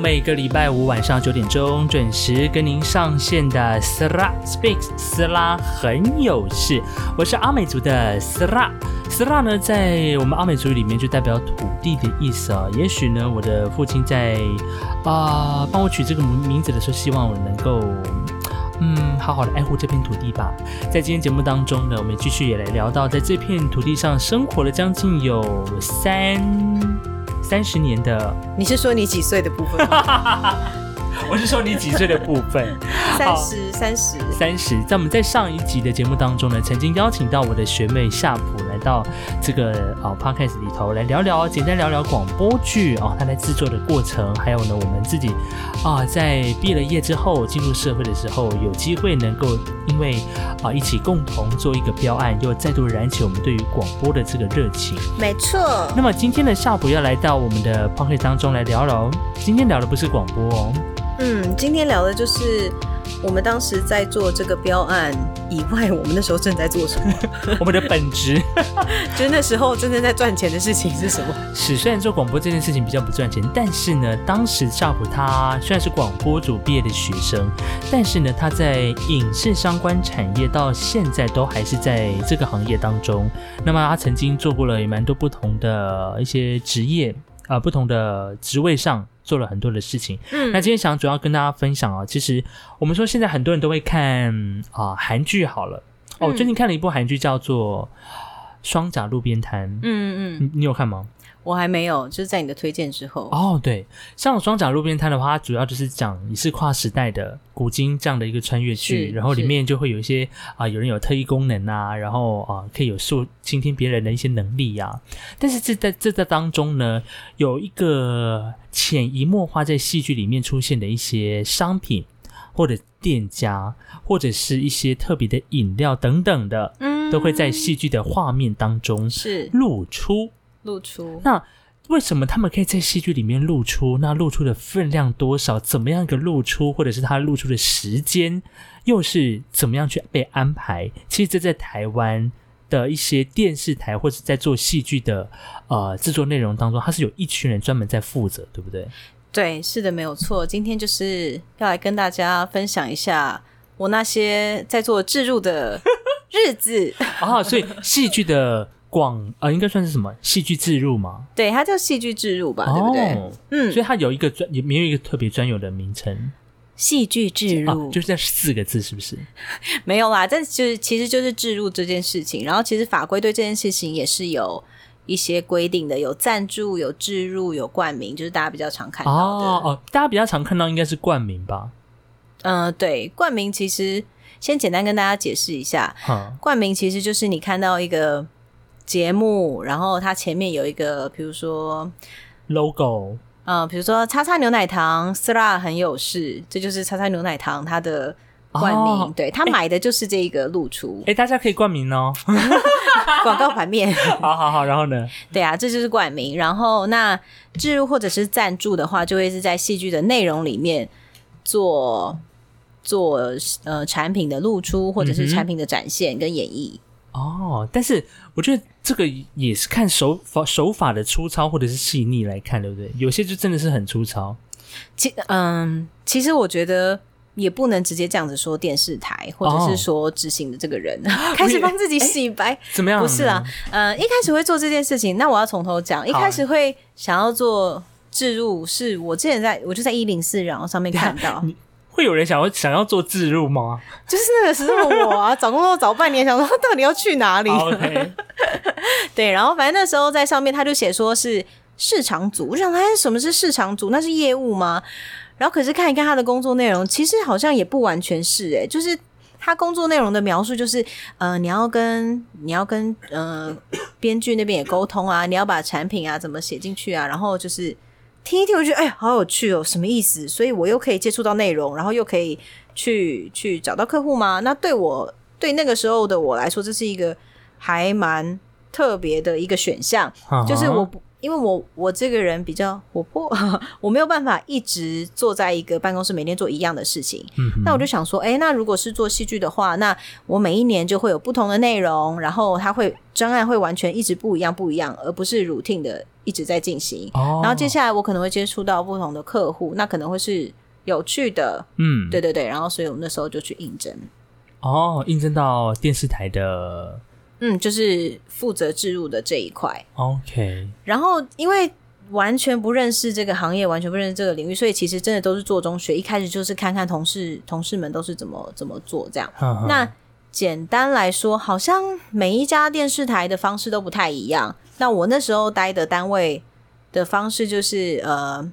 每个礼拜五晚上九点钟准时跟您上线的斯拉 Speaks 斯拉很有事，我是阿美族的斯拉。斯拉呢，在我们阿美族里面就代表土地的意思啊。也许呢，我的父亲在啊帮我取这个名名字的时候，希望我能够嗯好好的爱护这片土地吧。在今天节目当中呢，我们继续也来聊到，在这片土地上生活了将近有三三十年的，你是说你几岁的部分吗？我是说你几岁的部分。三十，三十，三十，在我们在上一集的节目当中呢，曾经邀请到我的学妹夏普来到这个啊 podcast 里头来聊聊，简单聊聊广播剧哦，它在制作的过程，还有呢，我们自己啊在毕了业之后进入社会的时候，有机会能够因为啊一起共同做一个标案，又再度燃起我们对于广播的这个热情。没错。那么今天的夏普要来到我们的 podcast 当中来聊聊，今天聊的不是广播哦。嗯，今天聊的就是我们当时在做这个标案以外，我们那时候正在做什么？我们的本职，就是那时候真正在赚钱的事情是什么？是虽然做广播这件事情比较不赚钱，但是呢，当时夏普他虽然是广播组毕业的学生，但是呢，他在影视相关产业到现在都还是在这个行业当中。那么他曾经做过了也蛮多不同的一些职业啊，不同的职位上。做了很多的事情，嗯，那今天想主要跟大家分享啊，其实我们说现在很多人都会看啊韩剧，好了，哦，最近看了一部韩剧叫做《双甲路边摊》，嗯嗯嗯，你有看吗？我还没有，就是在你的推荐之后哦。对，像《双甲路边摊》的话，它主要就是讲你是跨时代的古今这样的一个穿越剧，然后里面就会有一些啊，有人有特异功能啊，然后啊可以有受倾听别人的一些能力呀。但是这在这在当中呢，有一个潜移默化在戏剧里面出现的一些商品或者店家，或者是一些特别的饮料等等的，嗯，都会在戏剧的画面当中是露出。露出那为什么他们可以在戏剧里面露出？那露出的分量多少？怎么样一个露出？或者是他露出的时间又是怎么样去被安排？其实这在台湾的一些电视台或者在做戏剧的呃制作内容当中，它是有一群人专门在负责，对不对？对，是的，没有错。今天就是要来跟大家分享一下我那些在做置入的日子 啊，所以戏剧的。广啊，应该算是什么戏剧置入吗？对，它叫戏剧置入吧，对不对？嗯，所以它有一个专，也没有一个特别专有的名称。戏剧置入就是这四个字，是不是？没有啦，这就是其实就是置入这件事情。然后其实法规对这件事情也是有一些规定的，有赞助、有置入、有冠名，就是大家比较常看到的。哦，大家比较常看到应该是冠名吧？嗯，对，冠名其实先简单跟大家解释一下，冠名其实就是你看到一个。节目，然后它前面有一个，比如说 logo，嗯，比如说叉叉牛奶糖 l a 很有事，这就是叉叉牛奶糖它的冠名，对他买的就是这个露出，哎，大家可以冠名哦，广告版面，好好好，然后呢？对啊，这就是冠名，然后那置入或者是赞助的话，就会是在戏剧的内容里面做做呃产品的露出，或者是产品的展现跟演绎。哦，但是我觉得这个也是看手法手法的粗糙或者是细腻来看，对不对？有些就真的是很粗糙。其嗯，其实我觉得也不能直接这样子说电视台或者是说执行的这个人 开始帮自己洗白，怎么样？不是啊，嗯，一开始会做这件事情，那我要从头讲。一开始会想要做置入，是我之前在我就在一零四然后上面看到。会有人想要想要做自入吗？就是那个时候我啊，找工作找半年，想说到底要去哪里？对，然后反正那时候在上面他就写说是市场组，我想他什么是市场组？那是业务吗？然后可是看一看他的工作内容，其实好像也不完全是哎，就是他工作内容的描述就是呃，你要跟你要跟呃编剧那边也沟通啊，你要把产品啊怎么写进去啊，然后就是。听一听，我觉得哎，好有趣哦，什么意思？所以我又可以接触到内容，然后又可以去去找到客户吗？那对我对那个时候的我来说，这是一个还蛮特别的一个选项。就是我不因为我我这个人比较活泼，我没有办法一直坐在一个办公室每天做一样的事情。嗯，那我就想说，哎，那如果是做戏剧的话，那我每一年就会有不同的内容，然后它会专案会完全一直不一样不一样，而不是 routine 的一直在进行。哦，然后接下来我可能会接触到不同的客户，那可能会是有趣的，嗯，对对对。然后所以我那时候就去应征，哦，应征到电视台的嗯，就是负责置入的这一块。OK，然后因为完全不认识这个行业，完全不认识这个领域，所以其实真的都是做中学。一开始就是看看同事同事们都是怎么怎么做这样。呵呵那简单来说，好像每一家电视台的方式都不太一样。那我那时候待的单位的方式就是呃。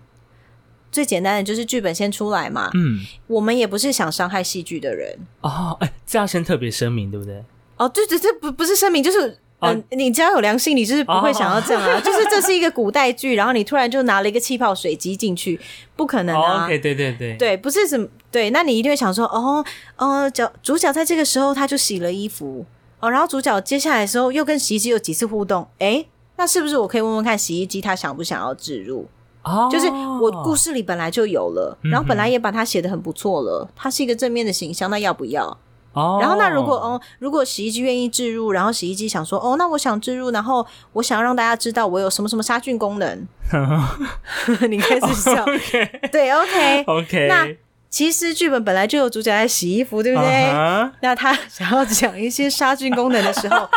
最简单的就是剧本先出来嘛，嗯，我们也不是想伤害戏剧的人哦，哎，这要先特别声明，对不对？哦，对对，这不不是声明，就是哦嗯、你只要有良心，你就是不会想要这样啊。就是这是一个 古代剧，然后你突然就拿了一个气泡水机进去，不可能哦啊。，OK，对对对，对，不是什么对，那你一定会想说，哦，哦，角主角在这个时候他就洗了衣服，哦，然后主角接下来的时候又跟洗衣机有几次互动，诶，那是不是我可以问问看洗衣机他想不想要置入？哦，就是我故事里本来就有了，然后本来嗯也把它写的很不错了，它是一个正面的形象，那要不要？哦，然后那如果哦，如果洗衣机愿意置入，然后洗衣机想说哦，那我想置入，然后我想要让大家知道我有什么什么杀菌功能，你开始笑。对，OK。OK，那其实剧本本来就有主角在洗衣服，对不对？那他想要讲一些杀菌功能的时候，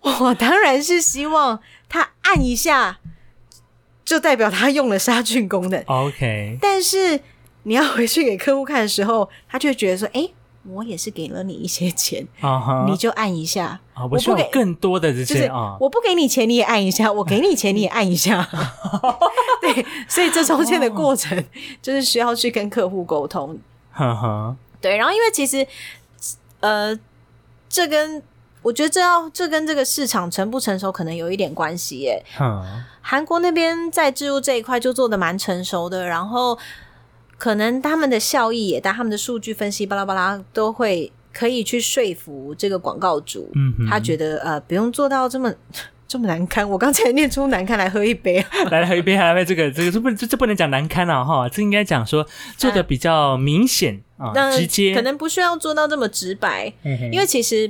我当然是希望他按一下，就代表他用了杀菌功能。OK，但是你要回去给客户看的时候，他就会觉得说：“哎、我也是给了你一些钱，你就按一下。啊，我不给更多的这就是些啊，我不给你钱，你也按一下；我给你钱，你也按一下。对，所以这中间的过程就是需要去跟客户沟通。对，然后因为其实呃，这跟我觉得这要这跟这个市场成不成熟可能有一点关系耶。哼，韩国那边在置入这一块就做的蛮成熟的，然后可能他们的效益也大，他们的数据分析巴拉巴拉都会可以去说服这个广告主，嗯，他觉得呃不用做到这么 这么难堪。我刚才念出难堪 来喝一杯啊，来来喝一杯，来来这个这个这不这这不能讲难堪了哈，这应该讲说做的比较明显啊，那直接，可能不需要做到这么直白，嘿嘿因为其实。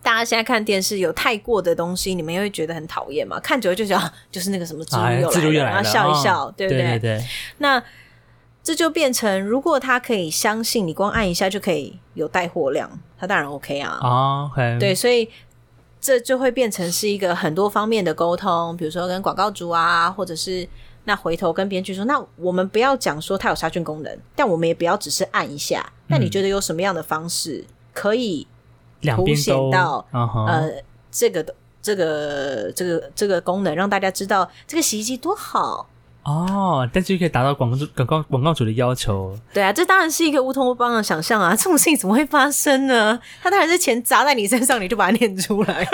大家现在看电视有太过的东西，你们也会觉得很讨厌嘛？看久了就觉得啊就是那个什么植入哎又来了，然后笑一哦笑，对不对？对对，那这就变成，如果他可以相信你光按一下就可以有带货量，他当然 OK 啊。哦，OK，对，所以这就会变成是一个很多方面的沟通，比如说跟广告主啊，或者是那回头跟编剧说，那我们不要讲说它有杀菌功能，但我们也不要只是按一下。那你觉得有什么样的方式可以凸显都到呃这个的这个这个这个功能，让大家知道这个洗衣机多好？哦，但是可以达到广告主广告广告主的要求，对啊，这当然是一个乌托邦的想象啊！这种事情怎么会发生呢？他当然是钱砸在你身上，你就把它念出来。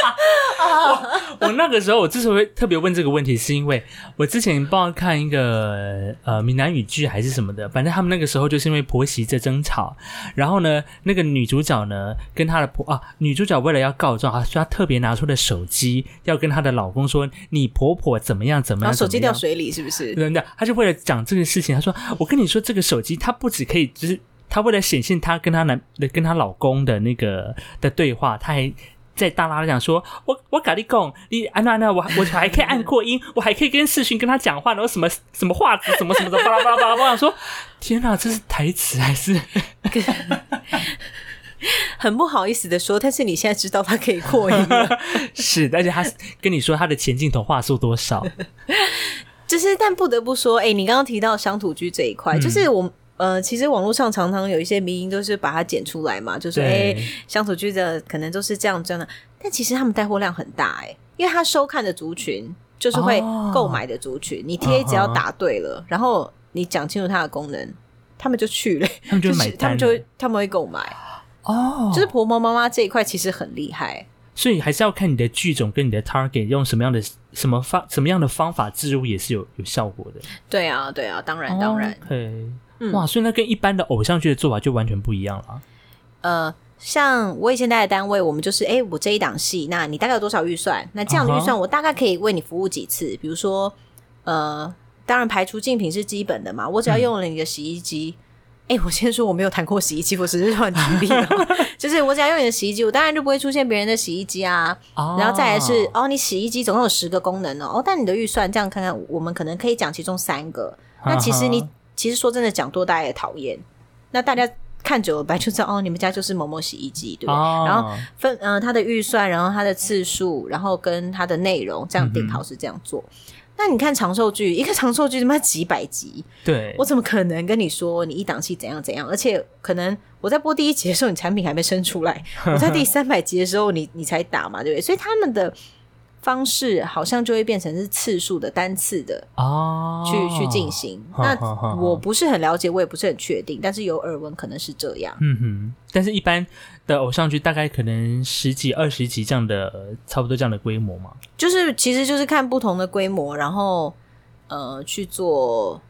我那个时候，我之所以特别问这个问题，是因为我之前不知道看一个呃闽南语剧还是什么的，反正他们那个时候就是因为婆媳在争吵，然后呢，那个女主角呢跟她的婆啊，女主角为了要告状，啊，所以她特别拿出了手机，要跟她的老公说你婆婆怎么样怎么样，然后手机掉水里，是不是？真的，她就为了讲这个事情，她说：“我跟你说，这个手机它不只可以，就是她为了显现她跟她男的跟她老公的那个的对话，她还在大拉的讲说，我我跟你讲，你安娜安娜，我我还可以按扩音，我还可以跟视讯跟他讲话，然后什么什么话质什么什么的，巴拉巴拉巴拉。我想说，天哪，这是台词还是？很不好意思的说，但是你现在知道他可以扩音了。是，而且他跟你说他的前镜头话术多少？就是，但不得不说，哎、你刚刚提到乡土剧这一块，嗯就是我。呃，其实网络上常常有一些迷音都是把它剪出来嘛，就说哎，对乡土剧的可能都是这样这样的，但其实他们带货量很大哎、因为他收看的族群就是会哦。购买的族群，你贴只要嗯哼。打对了，然后你讲清楚它的功能，他们就去了，他们就会 买是他们就会他们会购买，哦，就是婆婆妈妈这一块其实很厉害。所以还是要看你的剧种跟你的 target 用什么样的什么方什么样的方法植入也是有有效果的。对啊，对啊，当然当然，OK，、嗯哇，所以那跟一般的偶像剧的做法就完全不一样了。呃，像我以前待的单位，我们就是，哎，我这一档戏，那你大概有多少预算？那这样的预算，我大概可以为你服务几次？比如说，呃，当然排除竞品是基本的嘛，我只要用了你的洗衣机，哎，我先说我没有谈过洗衣机，我只是乱举例，就是我只要用你的洗衣机，我当然就不会出现别人的洗衣机啊。然后再来是，哦，你洗衣机总共有十个功能哦，哦，但你的预算这样看看，我们可能可以讲其中三个。那其实你其实说真的讲多，大家也讨厌。那大家。看久了，白就知道哦，你们家就是某某洗衣机，对不对？然后分嗯，它的预算，然后它的次数，然后跟它的内容，这样定好是这样做。那你看长寿剧，一个长寿剧他妈几百集，对我怎么可能跟你说你一档期怎样怎样？而且可能我在播第一集的时候，你产品还没生出来，我在第三百集的时候，你你才打嘛，对不对？所以他们的。方式好像就会变成是次数的单次的哦，去去进行。那我不是很了解，我也不是很确定，但是有耳闻可能是这样。嗯哼，但是一般的偶像剧大概可能十几、二十集这样的，差不多这样的规模嘛。就是其实就是看不同的规模，然后呃去做。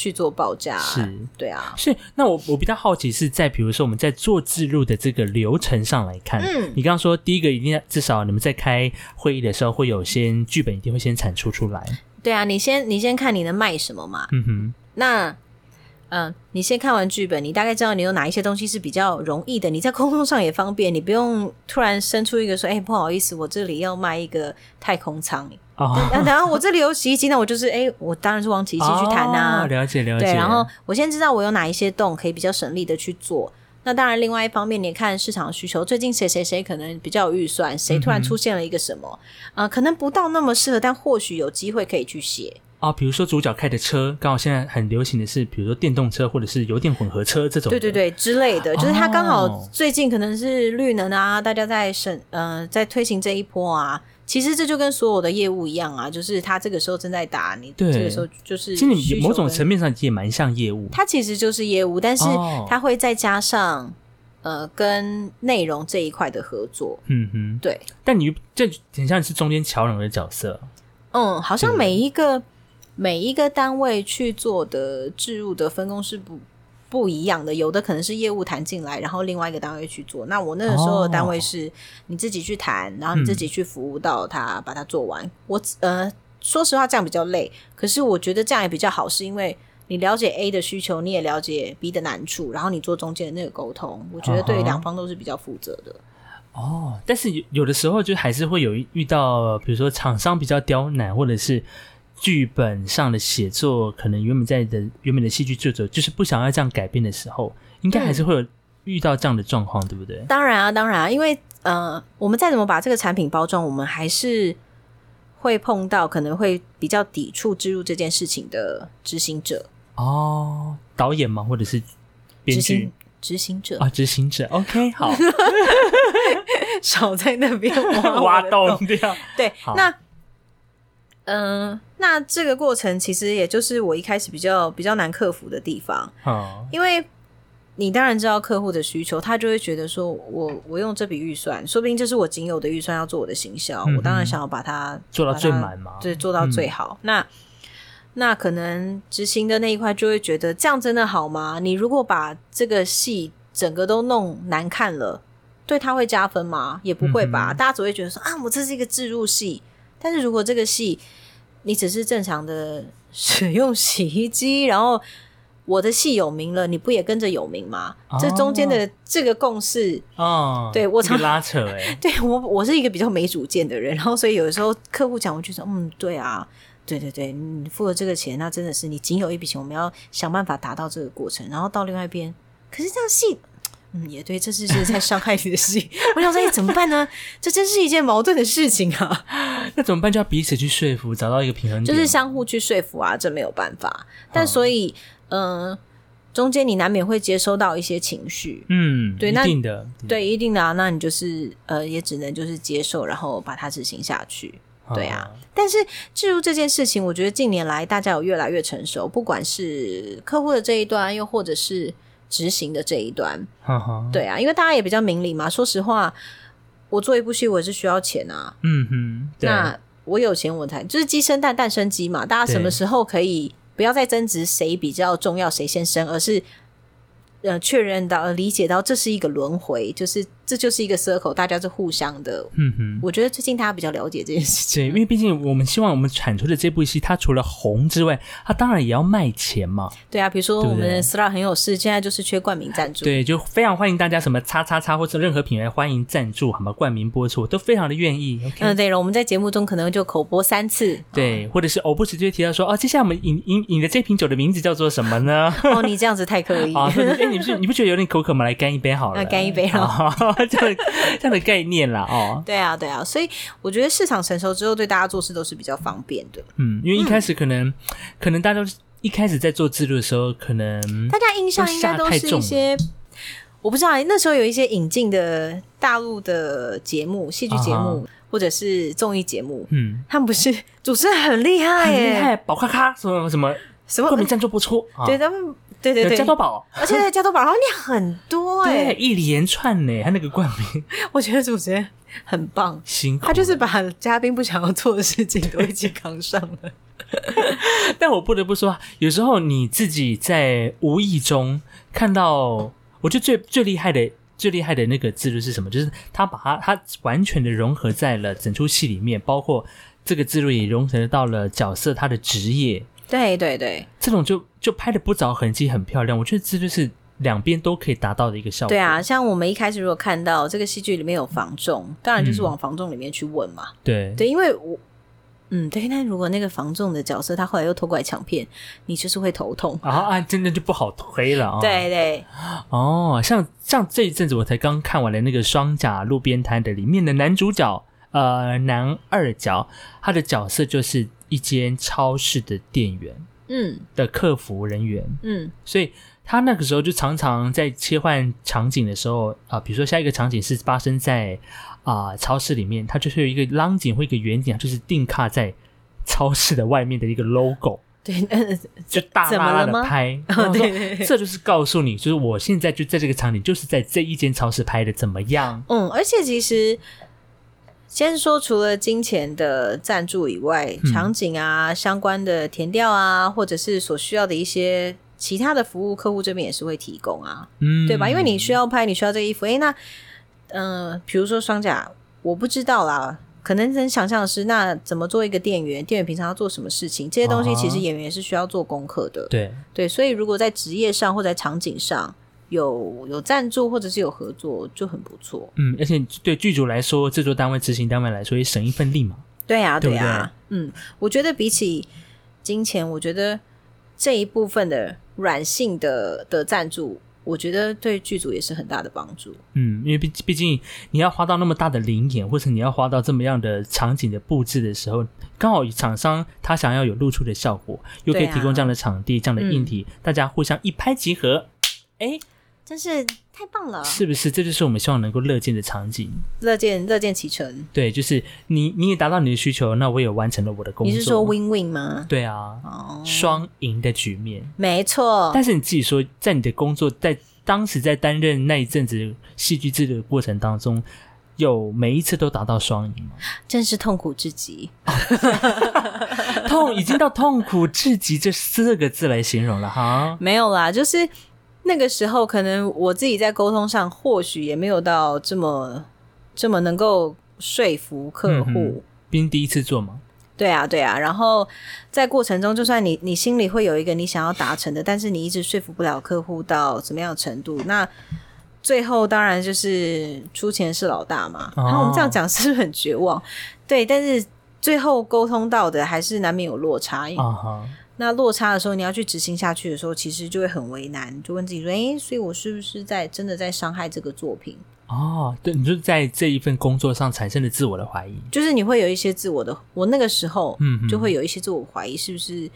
去做报价是，对啊，是。那我我比较好奇是在比如说我们在做自录的这个流程上来看，嗯，你刚刚说第一个一定要至少你们在开会议的时候会有先剧本一定会先产出出来，对啊，你先你先看你能卖什么嘛，嗯哼，那。嗯，你先看完剧本，你大概知道你有哪一些东西是比较容易的，你在沟通上也方便，你不用突然生出一个说，哎，不好意思，我这里要卖一个太空舱，然后我这里有洗衣机，那我就是哎，我当然是往洗衣机去谈呐，了解了解。对，然后我先知道我有哪一些洞可以比较省力的去做，那当然另外一方面，你看市场需求，最近谁谁谁可能比较有预算，谁突然出现了一个什么，啊，可能不到那么适合，但或许有机会可以去写。啊，比如说主角开的车，刚好现在很流行的是，比如说电动车或者是油电混合车这种。对对对，之类的，就是它刚好最近可能是绿能啊，大家在审呃在推行这一波啊。其实这就跟所有的业务一样啊，就是他这个时候正在打你，这个时候就是。其实你某种层面上也蛮像业务。它其实就是业务，但是它会再加上呃跟内容这一块的合作。嗯哼，对。但你这很像是中间桥梁的角色。嗯，好像每一个。每一个单位去做的置入的分工是不不一样的，有的可能是业务谈进来，然后另外一个单位去做。那我那个时候的单位是你自己去谈，然后你自己去服务到他把它做完。我呃，说实话这样比较累，可是我觉得这样也比较好，是因为你了解 A 的需求，你也了解 B 的难处，然后你做中间的那个沟通，我觉得对两方都是比较负责的。哦，但是有有的时候就还是会有遇到，比如说厂商比较刁难，或者是。剧本上的写作，可能原本在的原本的戏剧作者就是不想要这样改变的时候，应该还是会有遇到这样的状况，对不对？当然啊，当然啊，因为呃，我们再怎么把这个产品包装，我们还是会碰到可能会比较抵触植入这件事情的执行者哦，导演吗？或者是编剧？执行者啊，执行者。OK，好，少在那边挖洞掉。对，那。嗯，那这个过程其实也就是我一开始比较比较难克服的地方。啊，因为你当然知道客户的需求，他就会觉得说我我用这笔预算，说不定这是我仅有的预算要做我的行销，我当然想要把它做到最满嘛，对，做到最好。那那可能执行的那一块就会觉得这样真的好吗？你如果把这个戏整个都弄难看了，对他会加分吗？也不会吧，大家只会觉得说啊，我这是一个置入戏，但是如果这个戏。你只是正常的 使用洗衣机，然后我的戏有名了，你不也跟着有名吗？这中间的这个共识哦，对我常拉扯 哎，对我我是一个比较没主见的人，然后所以有的时候客户讲，我就说嗯，对啊，对对对，你付了这个钱，那真的是你仅有一笔钱，我们要想办法达到这个过程，然后到另外一边，可是这样戏。嗯，也对，这是是在伤害你的事情。我想说，哎，怎么办呢？这真是一件矛盾的事情啊。那怎么办？就要彼此去说服，找到一个平衡点，就是相互去说服啊。这没有办法。但所以，嗯，中间你难免会接收到一些情绪。嗯，对，一定的，对，一定的啊。那你就是呃，也只能就是接受，然后把它执行下去。对啊。但是，进入这件事情，我觉得近年来大家有越来越成熟，不管是客户的这一端，又或者是。执行的这一端，对啊，因为大家也比较明理嘛。说实话，我做一部戏，我也是需要钱啊。嗯哼，那我有钱我才就是鸡生蛋，蛋生鸡嘛。大家什么时候可以不要再争执谁比较重要，谁先生，而是呃，确认到、理解到这是一个轮回，就是这就是一个 circle，大家是互相的。嗯哼，我觉得最近大家比较了解这件事情。对，因为毕竟我们希望我们产出的这部戏，它除了红之外，它当然也要卖钱嘛。对啊，比如说我们 Star 很有事，现在就是缺冠名赞助。对，就非常欢迎大家什么叉叉叉或者任何品牌欢迎赞助，好吗？冠名播出都非常的愿意。嗯，对了，我们在节目中可能就口播三次。对，或者是偶不时就会提到说，哦，接下来我们饮饮饮的这瓶酒的名字叫做什么呢？哦，你这样子太刻意。你不你不觉得有点口渴吗？来干一杯好了，干一杯了，这样这样的概念啦，哦，对啊，对啊，所以我觉得市场成熟之后，对大家做事都是比较方便的。嗯，因为一开始可能可能大家都一开始在做制度的时候，可能大家印象应该都是一些，我不知道那时候有一些引进的大陆的节目、戏剧节目或者是综艺节目，嗯，他们不是 主持人很厉害，很厉害，宝咔咔什么什么什么？冠名赞助不错，对他们。对对对，加多宝，而且加多宝，然后念很多哎，一连串呢，他那个冠名，我觉得主持人很棒，辛苦，他就是把嘉宾不想要做的事情都一起扛上了。但我不得不说，有时候你自己在无意中看到，我觉得最最厉害的、最厉害的那个制度是什么？就是他把它，他完全的融合在了整出戏里面，包括这个制度也融合到了角色他的职业。对对对，这种就就拍的不着痕迹，很漂亮。我觉得这就是两边都可以达到的一个效果。对啊，像我们一开始如果看到这个戏剧里面有房仲，当然就是往房仲里面去问嘛。对对，因为我嗯对，那如果那个房仲的角色他后来又偷过来抢骗，你就是会头痛啊啊，真的就不好推了啊。对对哦，像像这一阵子我才刚看完了那个《双甲路边摊》的里面的男主角呃男二角，他的角色就是。一间超市的店员，嗯，的客服人员，嗯，所以他那个时候就常常在切换场景的时候啊，比如说下一个场景是发生在啊超市里面，他就是有一个浪景或一个远景，就是定卡在超市的外面的一个 logo，对，就大拉的拍，对，这就是告诉你，就是我现在就在这个场景，就是在这一间超市拍的怎么样？嗯，而且其实。先说，除了金钱的赞助以外，场景啊、相关的填调啊，或者是所需要的一些其他的服务，客户这边也是会提供啊，嗯，对吧？因为你需要拍，你需要这个衣服，哎，那，嗯，比如说双甲，我不知道啦，可能能想象的是，那怎么做一个店员？店员平常要做什么事情？这些东西其实演员也是需要做功课的，对对，所以如果在职业上或在场景上。有有赞助或者是有合作就很不错，嗯，而且对剧组来说，制作单位、执行单位来说也省一份力嘛。对呀，对呀，嗯，我觉得比起金钱，我觉得这一部分的软性的的赞助，我觉得对剧组也是很大的帮助。嗯，因为毕毕竟你要花到那么大的灵眼，或者你要花到这么样的场景的布置的时候，刚好厂商他想要有露出的效果，又可以提供这样的场地、这样的硬体，大家互相一拍即合，哎。真是太棒了，是不是？这就是我们希望能够乐见的场景，乐见乐见其成。对，就是你你也达到你的需求，那我也完成了我的工作。你是说 win win 吗？对啊，双赢的局面，没错。但是你自己说，在你的工作，在当时在担任那一阵子戏剧制的过程当中，有每一次都达到双赢吗？真是痛苦至极，痛已经到痛苦至极这四个字来形容了哈。没有啦，就是。那个时候，可能我自己在沟通上，或许也没有到这么这么能够说服客户。毕竟第一次做吗。对啊，对啊。然后在过程中，就算你你心里会有一个你想要达成的，但是你一直说服不了客户到什么样的程度，那最后当然就是出钱是老大嘛。然后我们这样讲是不是很绝望？对，但是最后沟通到的还是难免有落差。啊那落差的时候，你要去执行下去的时候，其实就会很为难，就问自己说：“哎，所以我是不是在真的在伤害这个作品？”哦，对，你就在这一份工作上产生了自我的怀疑，就是你会有一些自我的，我那个时候，嗯，就会有一些自我怀疑，是不是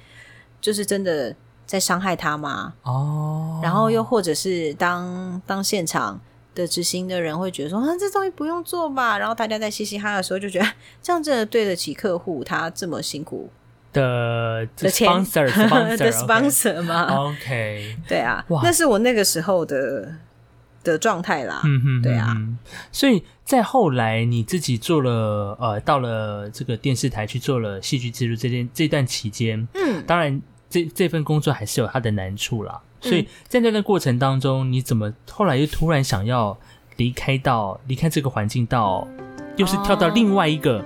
就是真的在伤害他吗？哦，然后又或者是当当现场的执行的人会觉得说：“啊，这东西不用做吧？”然后大家在嘻嘻哈的时候就觉得这样真的对得起客户，他这么辛苦。的的 sponsor sponsor 吗？OK，对啊，那是我那个时候的的状态啦。嗯哼，对啊，所以在后来你自己做了呃，到了这个电视台去做了戏剧制作这件这段期间，嗯，当然这这份工作还是有它的难处啦。所以在那段过程当中，你怎么后来又突然想要离开到离开这个环境，到又是跳到另外一个？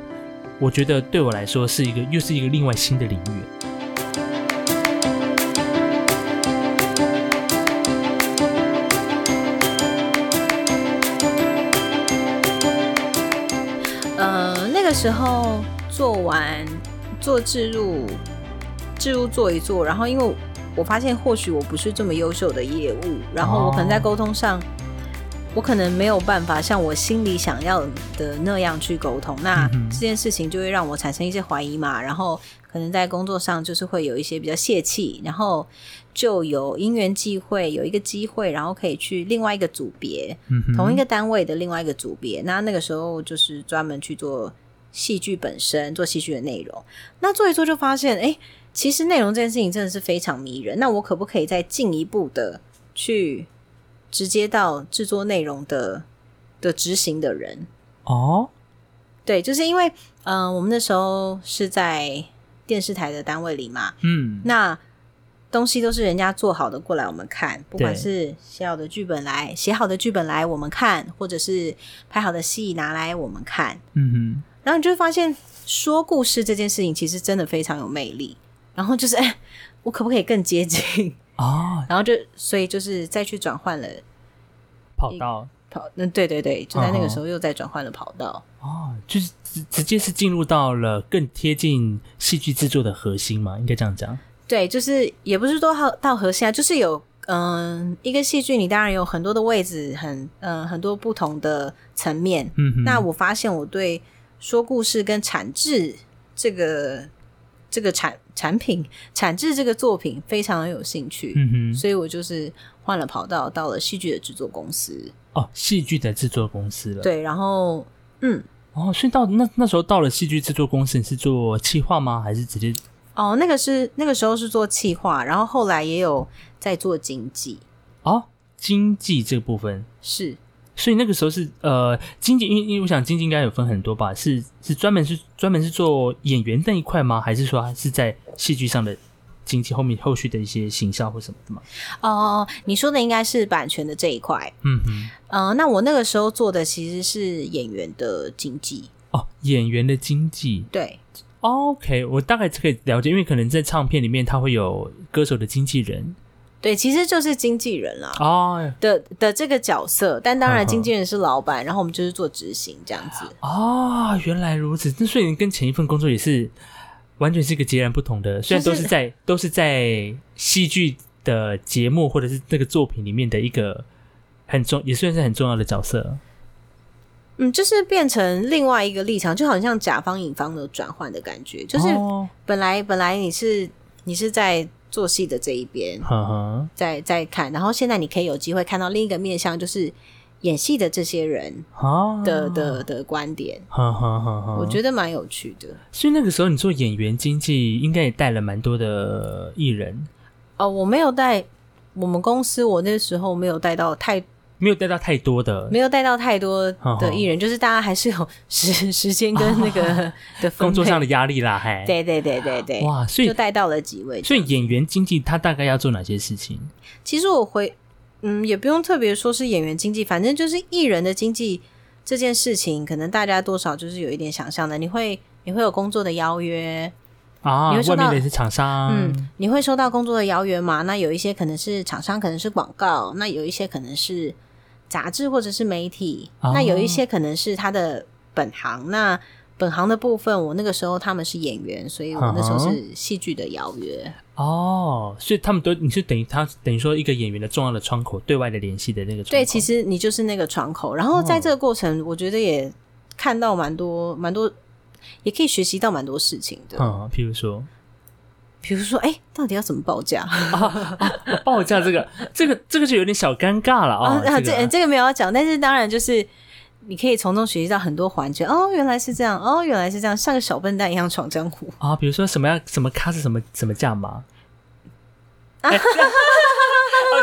我觉得对我来说是一个又是一个另外新的领域。呃，那个时候做完做置入，置入做一做，然后因为我发现或许我不是这么优秀的业务，然后我可能在沟通上。我可能没有办法像我心里想要的那样去沟通，那这件事情就会让我产生一些怀疑嘛。然后可能在工作上就是会有一些比较泄气，然后就有因缘际会有一个机会，然后可以去另外一个组别，同一个单位的另外一个组别。那那个时候就是专门去做戏剧本身，做戏剧的内容。那做一做就发现，哎，其实内容这件事情真的是非常迷人。那我可不可以再进一步的去？直接到制作内容的的执行的人哦，对，就是因为嗯，我们那时候是在电视台的单位里嘛，嗯，那东西都是人家做好的过来我们看，不管是写好的剧本来写好的剧本来我们看，或者是拍好的戏拿来我们看，嗯哼，然后你就会发现说故事这件事情其实真的非常有魅力，然后就是哎，我可不可以更接近？哦，然后就所以就是再去转换了跑道，跑那对对对，就在那个时候又再转换了跑道。哦，就是直直接是进入到了更贴近戏剧制作的核心嘛，应该这样讲。对，就是也不是说到到核心啊，就是有嗯一个戏剧，你当然有很多的位置，很嗯很多不同的层面。嗯，那我发现我对说故事跟产制这个。这个产产品产制这个作品非常有兴趣，嗯哼，所以我就是换了跑道，到了戏剧的制作公司。哦，戏剧的制作公司了。对，然后嗯，哦，所以到那那时候到了戏剧制作公司，你是做企划吗？还是直接？哦，那个是那个时候是做企划，然后后来也有在做经济。哦，经济这部分是。所以那个时候是呃，经济，因为因为我想经济应该有分很多吧，是是专门是专门是做演员那一块吗？还是说是在戏剧上的经济后面后续的一些行销或什么的吗？哦，你说的应该是版权的这一块。嗯嗯，呃，那我那个时候做的其实是演员的经济。哦，演员的经济。对。OK，我大概可以了解，因为可能在唱片里面，它会有歌手的经纪人。对，其实就是经纪人啦，哦的的这个角色，但当然经纪人是老板，然后我们就是做执行这样子。哦，原来如此，那所以跟前一份工作也是完全是一个截然不同的，虽然都是在都是在戏剧的节目或者是这个作品里面的一个很重，也算是很重要的角色。嗯，就是变成另外一个立场，就好像甲方乙方的转换的感觉，就是本来本来你是你是在。做戏的这一边，在在看，然后现在你可以有机会看到另一个面向，就是演戏的这些人的的的观点，我觉得蛮有趣的。所以那个时候你做演员经纪，应该也带了蛮多的艺人。哦，我没有带，我们公司我那时候没有带到太。没有带到太多的，没有带到太多的艺人，就是大家还是有时 时间跟那个的工作上的压力啦，还对对对对对，哇，所以就带到了几位。所以演员经济他大概要做哪些事情？其实我回，嗯，也不用特别说是演员经济，反正就是艺人的经济这件事情，可能大家多少就是有一点想象的。你会你会有工作的邀约啊？你会收到的是厂商，嗯，你会收到工作的邀约吗？那有一些可能是厂商，可能是广告，那有一些可能是。杂志或者是媒体，那有一些可能是他的本行。那本行的部分，我那个时候他们是演员，所以我那时候是戏剧的邀约。哦，所以他们都你是等于他等于说一个演员的重要的窗口，对外的联系的那个。对，其实你就是那个窗口。然后在这个过程，我觉得也看到蛮多蛮多，也可以学习到蛮多事情的。嗯，譬如说。比如说，哎，到底要怎么报价？报价这个，这个，这个就有点小尴尬了啊！这这个没有要讲，但是当然就是你可以从中学习到很多环节。哦，原来是这样，哦，原来是这样，像个小笨蛋一样闯江湖啊！比如说什么样，什么咖是什么什么价码？哦，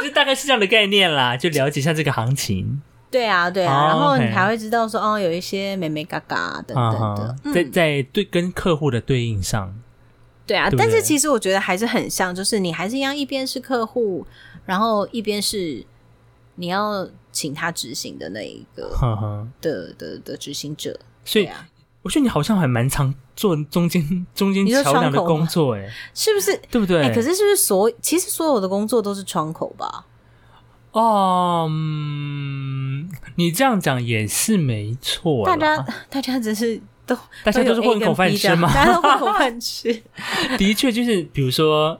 就大概是这样的概念啦，就了解一下这个行情。对啊，对啊，然后你还会知道说，哦，有一些美美嘎嘎等等的，在在对跟客户的对应上。对啊，但是其实我觉得还是很像，就是你还是一样，一边是客户，然后一边是你要请他执行的那一个的的的执行者，所以啊，我觉得你好像还蛮常做中间中间桥梁的工作，哎，是不是？对不对？可是是不是所其实所有的工作都是窗口吧？哦，你这样讲也是没错。大家大家只是都大家都是混口饭吃吗？大家都混口饭吃。的确，就是比如说，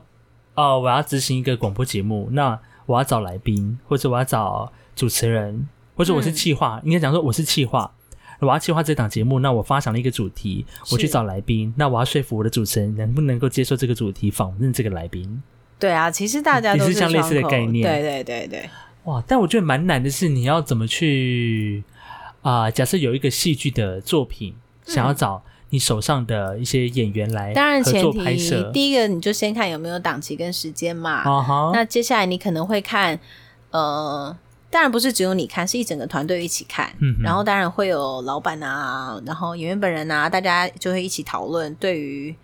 哦，我要执行一个广播节目，那我要找来宾，或者我要找主持人，或者我是企划，应该讲说我是企划，我要企划这档节目，那我发想了一个主题，我去找来宾，那我要说服我的主持人能不能够接受这个主题，访问这个来宾。对啊，其实大家都是像类似的概念。对对对对。哇！但我觉得蛮难的是，你要怎么去啊？假设有一个戏剧的作品，想要找你手上的一些演员来，当然前提第一个你就先看有没有档期跟时间嘛。那接下来你可能会看，呃，当然不是只有你看，是一整个团队一起看。嗯，然后当然会有老板啊，然后演员本人啊，大家就会一起讨论对于。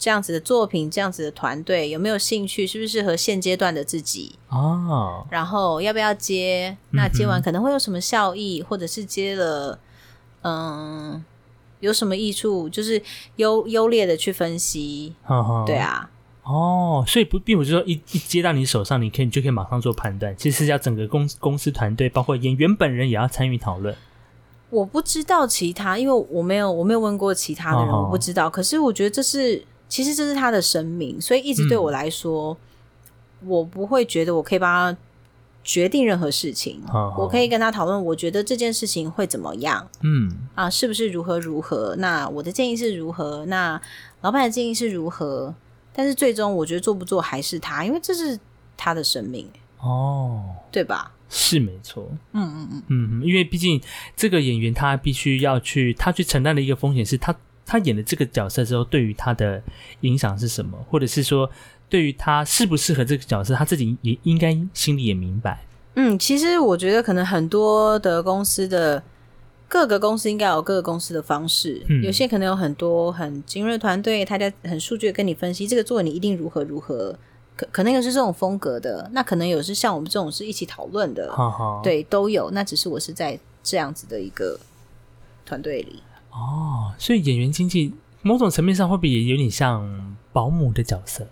这样子的作品，这样子的团队有没有兴趣？是不是适合现阶段的自己？哦，然后要不要接？那接完可能会有什么效益，或者是接了，嗯，有什么益处？就是优优劣的去分析。对啊，哦，所以不并不是说一一接到你手上，你可以你就可以马上做判断。其实要整个公公司团队，包括演员本人也要参与讨论。我不知道其他，因为我没有我没有问过其他的人，我不知道。可是我觉得这是。其实这是他的生命，所以一直对我来说，我不会觉得我可以帮他决定任何事情。我可以跟他讨论，我觉得这件事情会怎么样？嗯，啊，是不是如何如何？那我的建议是如何？那老板的建议是如何？但是最终，我觉得做不做还是他，因为这是他的生命。哦，对吧？是没错。嗯嗯嗯嗯，因为毕竟这个演员他必须要去，他去承担的一个风险是他。他演的这个角色之后，对于他的影响是什么？或者是说，对于他适不适合这个角色，他自己也应该心里也明白。嗯，其实我觉得可能很多的公司的各个公司应该有各个公司的方式。嗯，有些可能有很多很精锐团队，他在很数据跟你分析这个作你一定如何如何。可可能有是这种风格的，那可能有是像我们这种是一起讨论的。对，都有。那只是我是在这样子的一个团队里。哦，所以演员经济某种层面上会不会也有点像保姆的角色？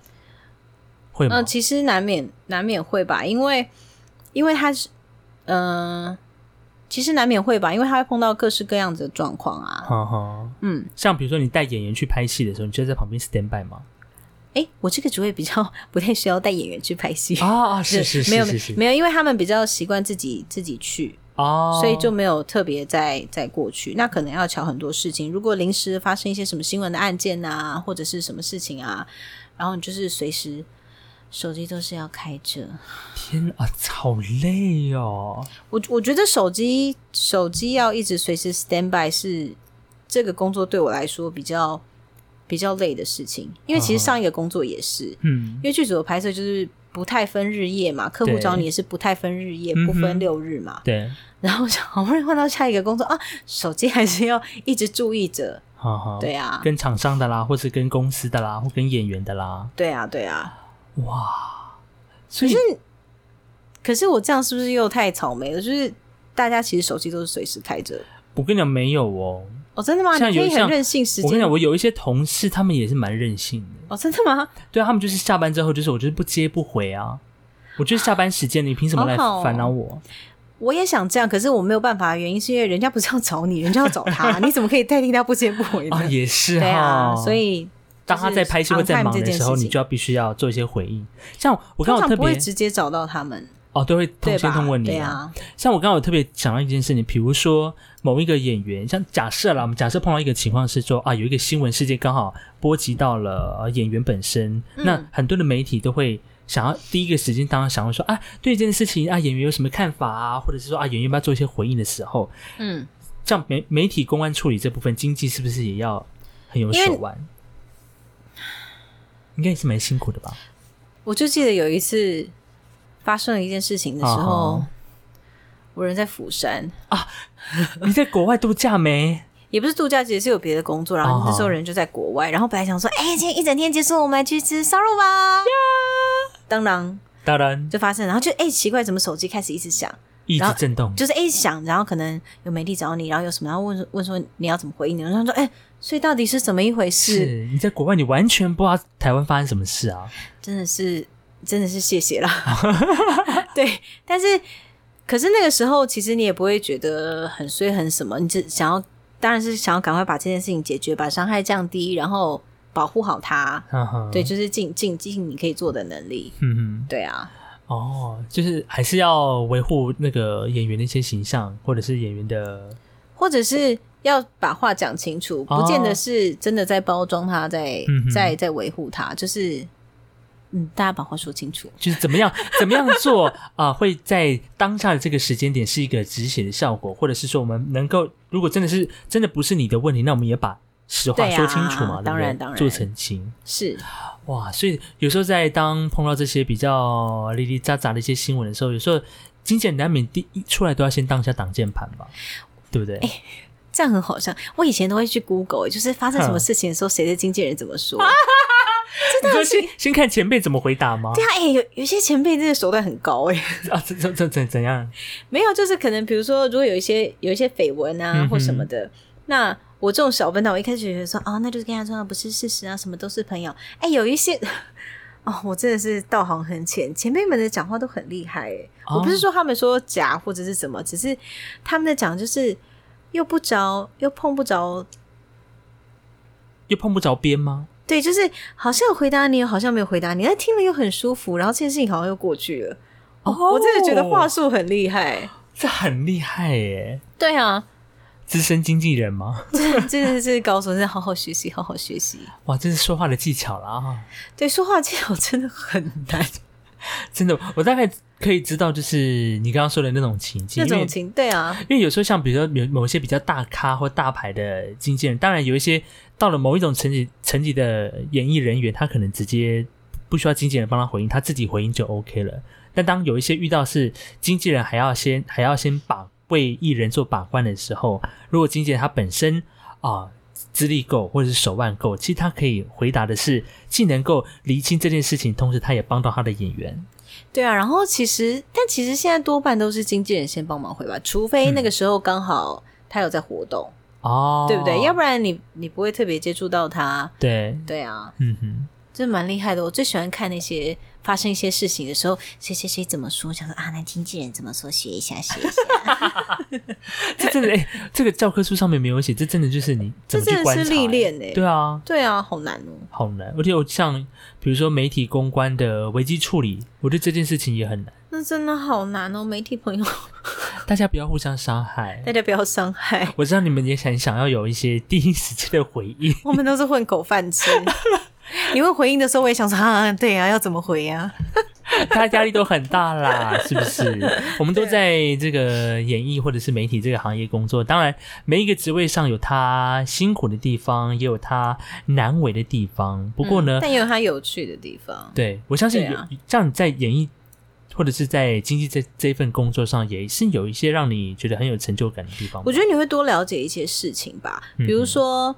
会吗？嗯，其实难免难免会吧，因为因为他是嗯，其实难免会吧，因为他会碰到各式各样的状况啊。嗯，像比如说你带演员去拍戏的时候，你就在旁边 stand by 吗？哎，我这个职位比较 不太需要带演员去拍戏啊，是是是，没有没有，因为他们比较习惯自己自己去。哦，所以就没有特别在在过去，那可能要瞧很多事情。如果临时发生一些什么新闻的案件啊，或者是什么事情啊，然后你就是随时手机都是要开着。天啊，好累哦！我我觉得手机手机要一直随时 stand by 是这个工作对我来说比较比较累的事情，因为其实上一个工作也是，嗯，因为剧组的拍摄就是不太分日夜嘛，客户找你也是不太分日夜，不分六日嘛，对。然后好不容易换到下一个工作啊，手机还是要一直注意着。对啊，跟厂商的啦，或是跟公司的啦，或跟演员的啦。对啊，对啊。哇，可是可是我这样是不是又太草莓了？就是大家其实手机都是随时开着。我跟你讲，没有哦。哦，真的吗？你可以很任性。时间，我跟你讲，我有一些同事，他们也是蛮任性的。哦，真的吗？对啊，他们就是下班之后，就是我就是不接不回啊。我就是下班时间，你凭什么来烦恼我？我也想这样，可是我没有办法，原因是因为人家不是要找你，人家要找他，你怎么可以代替他不接不回呢？也是哈，所以当他在拍戏或在忙的时候，你就要必须要做一些回应。像我刚好特别直接找到他们哦，都会通先通问你啊。像我刚好特别想到一件事情，比如说某一个演员，像假设啦，我们假设碰到一个情况是说啊，有一个新闻事件刚好波及到了演员本身，那很多的媒体都会。想要第一个时间，当然想要说啊，对这件事情啊，演员有什么看法啊，或者是说啊，演员要不要做一些回应的时候，嗯，像媒媒体公关处理这部分，经济是不是也要很有手腕？应该也是蛮辛苦的吧？我就记得有一次发生了一件事情的时候，我人在釜山啊，你在国外度假没？也不是度假，其实是有别的工作，然后那时候人就在国外，然后本来想说，哎，今天一整天结束，我们来去吃烧肉吧。当当，当然就发生，然后就哎奇怪，怎么手机开始一直响，一直震动，就是哎响，然后可能有媒体找你，然后有什么，然后问问说你要怎么回应，然后说哎，所以到底是怎么一回事？是你在国外，你完全不知道台湾发生什么事啊！真的是真的是谢谢啦。对，但是可是那个时候，其实你也不会觉得很衰很什么，你只想要，当然是想要赶快把这件事情解决，把伤害降低，然后。保护好他，对，就是尽尽尽你可以做的能力。嗯哼，对啊。哦，就是还是要维护那个演员的一些形象，或者是演员的，或者是要把话讲清楚，不见得是真的在包装他，在在在维护他，就是嗯，大家把话说清楚，就是怎么样 怎么样做啊，会在当下的这个时间点是一个止血的效果，或者是说我们能够，如果真的是真的不是你的问题，那我们也把。实话说清楚嘛，当然当然做澄清是哇，所以有时候在当碰到这些比较哩哩喳喳的一些新闻的时候，有时候经纪人难免第一出来都要先当一下挡箭盘吧，对不对？哎，这样很好笑。我以前都会去 Google，就是发生什么事情的时候，谁的经纪人怎么说？真的先先看前辈怎么回答吗？对啊，哎，有有些前辈真的手段很高哎 啊，怎怎怎怎怎样？没有，就是可能比如说，如果有一些有一些绯闻啊或什么的，那。我这种小笨蛋，我一开始觉得说啊，那就是跟他说的不是事实啊，什么都是朋友。哎，有一些哦，我真的是道行很浅，前辈们的讲话都很厉害。哎，我不是说他们说假或者是怎么，只是他们的讲就是又不着，又碰不着，又碰不着边吗？对，就是好像有回答你，好像没有回答你，但听了又很舒服，然后这件事情好像又过去了。哦，我真的觉得话术很厉害，这很厉害耶。对啊。资深经纪人吗？这这是这是高手，在好好学习，好好学习。哇，这是说话的技巧了哈！对，说话技巧真的很难。真的，我大概可以知道，就是你刚刚说的那种情境。那种情，对啊。因为有时候像比如说有某些比较大咖或大牌的经纪人，当然有一些到了某一种层级层级的演艺人员，他可能直接不需要经纪人帮他回应，他自己回应就 OK 了。但当有一些遇到是经纪人还要先还要先把。为艺人做把关的时候，如果经纪人他本身啊资历够或者是手腕够，其实他可以回答的是既能够厘清这件事情，同时他也帮到他的演员。对啊，然后其实但其实现在多半都是经纪人先帮忙回吧，除非那个时候刚好他有在活动哦，对不对？要不然你你不会特别接触到他。对对啊，嗯哼，这蛮厉害的。我最喜欢看那些。发生一些事情的时候，谁谁谁怎么说？想说啊，那经纪人怎么说？学一下，学一下。这真的哎，这个教科书上面没有写，这真的就是你这真的是历练呢。对啊，对啊，好难哦，好难。而且我像比如说媒体公关的危机处理，我觉得这件事情也很难。那真的好难哦，媒体朋友，大家不要互相伤害，大家不要伤害。我知道你们也想想要有一些第一时间的回应，我们都是混口饭吃。你问回应的时候，我也想说啊，对呀，要怎么回呀？大家压力都很大啦，是不是？我们都在这个演艺或者是媒体这个行业工作，当然每一个职位上有他辛苦的地方，也有他难为的地方。不过呢，但也有他有趣的地方。对我相信，像你在演艺或者是在经济这这份工作上，也是有一些让你觉得很有成就感的地方。我觉得你会多了解一些事情吧，比如说。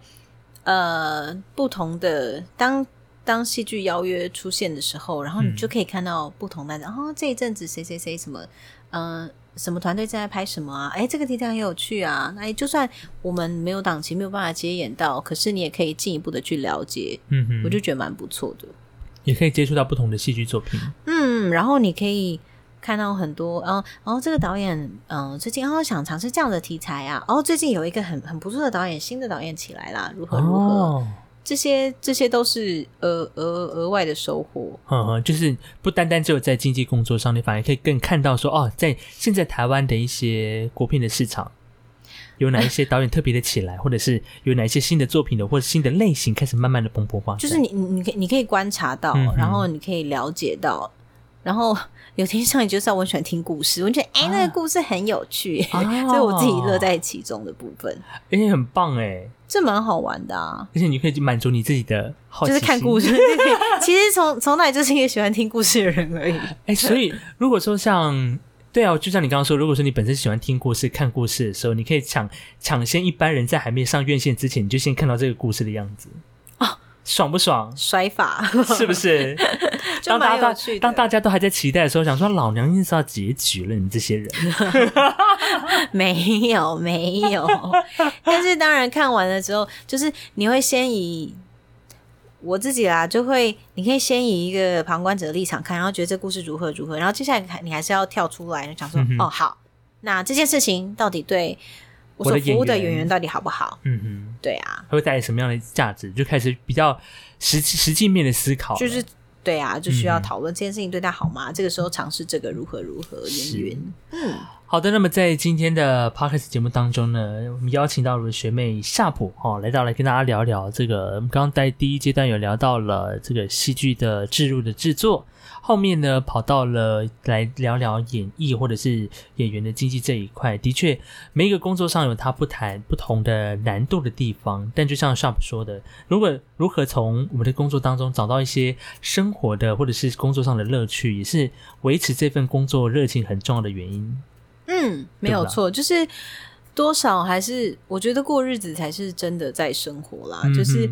呃，不同的当当戏剧邀约出现的时候，然后你就可以看到不同的，然后这一阵子谁谁谁什么，嗯，什么团队正在拍什么啊？哎，这个题材很有趣啊！那就算我们没有档期，没有办法接演到，可是你也可以进一步的去了解，嗯哼，我就觉得蛮不错的，也可以接触到不同的戏剧作品，嗯，然后你可以。看到很多，然后，然后这个导演，嗯，最近然后想尝试这样的题材啊，然后最近有一个很很不错的导演，新的导演起来啦，如何如何，这些这些都是额额额外的收获。嗯嗯，就是不单单只有在经济工作上，你反而可以更看到说，哦，在现在台湾的一些国片的市场，有哪一些导演特别的起来，或者是有哪一些新的作品的或者新的类型开始慢慢的蓬勃发展。就是你你你可以你可以观察到，然后你可以了解到，然后。有听上，你就知道我喜欢听故事。我觉得，哎，那个故事很有趣，所以我自己乐在其中的部分，哎，很棒哎，这蛮好玩的啊！而且你可以去满足你自己的好奇就是看故事。其实从从来就是一个喜欢听故事的人而已。哎，所以如果说像对啊，就像你刚刚说，如果说你本身喜欢听故事、看故事的时候，你可以抢抢先一般人在还没上院线之前，你就先看到这个故事的样子。爽不爽？摔法是不是？当大家当大家都还在期待的时候，想说老娘硬是要结局了，你们这些人。没 有没有，但是当然看完了之后，就是你会先以我自己啦，就会你可以先以一个旁观者的立场看，然后觉得这故事如何如何，然后接下来看你还是要跳出来，想说哦好，那这件事情到底对我所服务的演员到底好不好？嗯哼，对啊，会带来什么样的价值？就开始比较实实际面的思考，就是对啊，就需要讨论这件事情对他好吗？这个时候尝试这个如何如何云云，嗯。好的，那么在今天的 podcast 节目当中呢，我们邀请到了学妹夏普哦，来到来跟大家聊聊这个。我们刚刚在第一阶段有聊到了这个戏剧的制入的制作，后面呢跑到了来聊聊演绎或者是演员的经济这一块。的确，每一个工作上有它不谈不同的难度的地方，但就像 Sharp 说的，如果如何从我们的工作当中找到一些生活的或者是工作上的乐趣，也是维持这份工作热情很重要的原因。嗯，没有错，就是多少还是我觉得过日子才是真的在生活啦。就是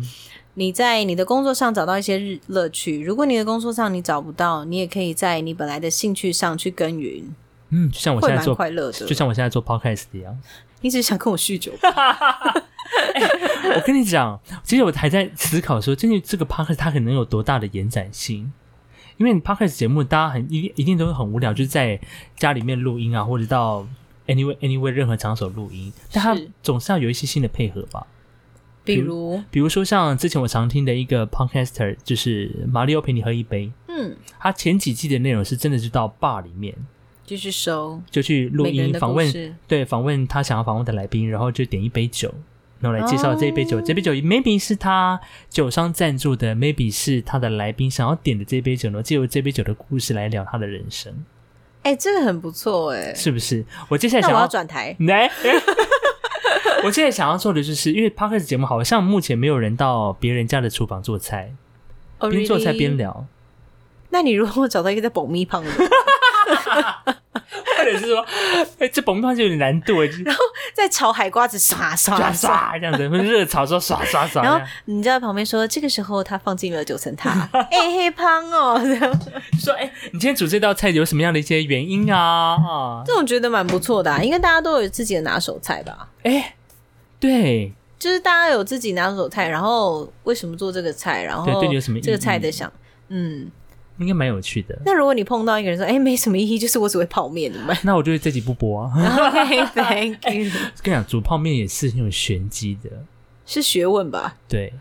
你在你的工作上找到一些日乐趣，如果你的工作上你找不到，你也可以在你本来的兴趣上去耕耘。嗯，就像我现在做快乐的，就像我现在做 podcast 一样。你只是想跟我酗酒？我跟你讲，其实我还在思考说，真的这个 podcast 它可能有多大的延展性。因为 podcast 节目，大家很一一定都会很无聊，就是在家里面录音啊，或者到 anyway anyway 任何场所录音，但他总是要有一些新的配合吧。比如，比如说像之前我常听的一个 podcaster，就是马里奥陪你喝一杯。嗯，他前几季的内容是真的是到 bar 里面，就去收，就去录音访问，对，访问他想要访问的来宾，然后就点一杯酒。然后来介绍这一杯酒，这杯酒 maybe 是他酒商赞助的，maybe 是他的来宾想要点的这杯酒呢，借由这杯酒的故事来聊他的人生。哎，这个很不错哎，是不是？我接下来想要转台来，我现在想要做的就是，因为 p a r k e r 节目好像目前没有人到别人家的厨房做菜，边做菜边聊。那你如果找到一个在保密旁的？或者是说，哎，这崩盘就有点难度哎 然后在炒海瓜子，刷刷刷这样子，热炒说刷刷刷。然后你在旁边说，这个时候他放进了九层塔，哎，黑胖哦，这样说，哎，你今天煮这道菜有什么样的一些原因啊？啊，这种觉得蛮不错的，应该大家都有自己的拿手菜吧？哎，对，就是大家有自己拿手菜，然后为什么做这个菜？然后对你有什么这个菜的想，嗯。应该蛮有趣的。那如果你碰到一个人说：“哎，没什么意义，就是我只会泡面。”你们 那我就会这集不播啊。OK，Thank you。跟你讲，煮泡面也是很有玄机的，是学问吧？对。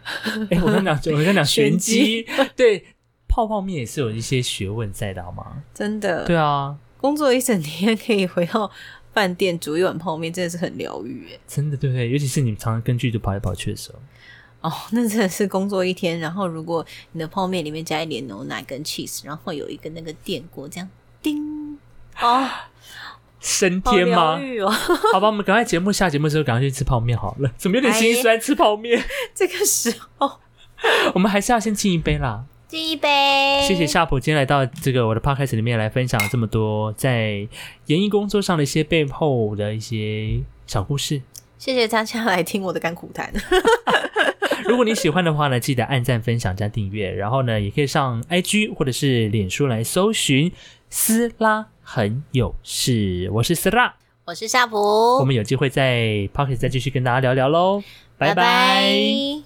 哎，我跟你讲，我跟你讲，玄机。对，泡泡面也是有一些学问在的，好吗？真的。对啊，工作一整天可以回到饭店煮一碗泡面，真的是很疗愈。哎，真的，对不对？尤其是你常常跟剧组跑来跑去的时候。哦，那真的是工作一天，然后如果你的泡面里面加一点牛奶跟 cheese，然后有一个那个电锅，这样叮哦，升天吗？哦！好吧，我们赶快节目下节目的时候赶快去吃泡面好了。怎么有点心酸？吃泡面这个时候，我们还是要先敬一杯啦，敬一杯。谢谢夏普今天来到这个我的 podcast 里面来分享这么多在演艺工作上的一些背后的一些小故事。谢谢大家来听我的甘苦谈。如果你喜欢的话呢，记得按赞、分享、加订阅，然后呢，也可以上 IG 或者是脸书来搜寻“斯拉很有事”。我是斯拉，我是夏普，我们有机会在 Pocket 再继续跟大家聊聊喽，拜拜。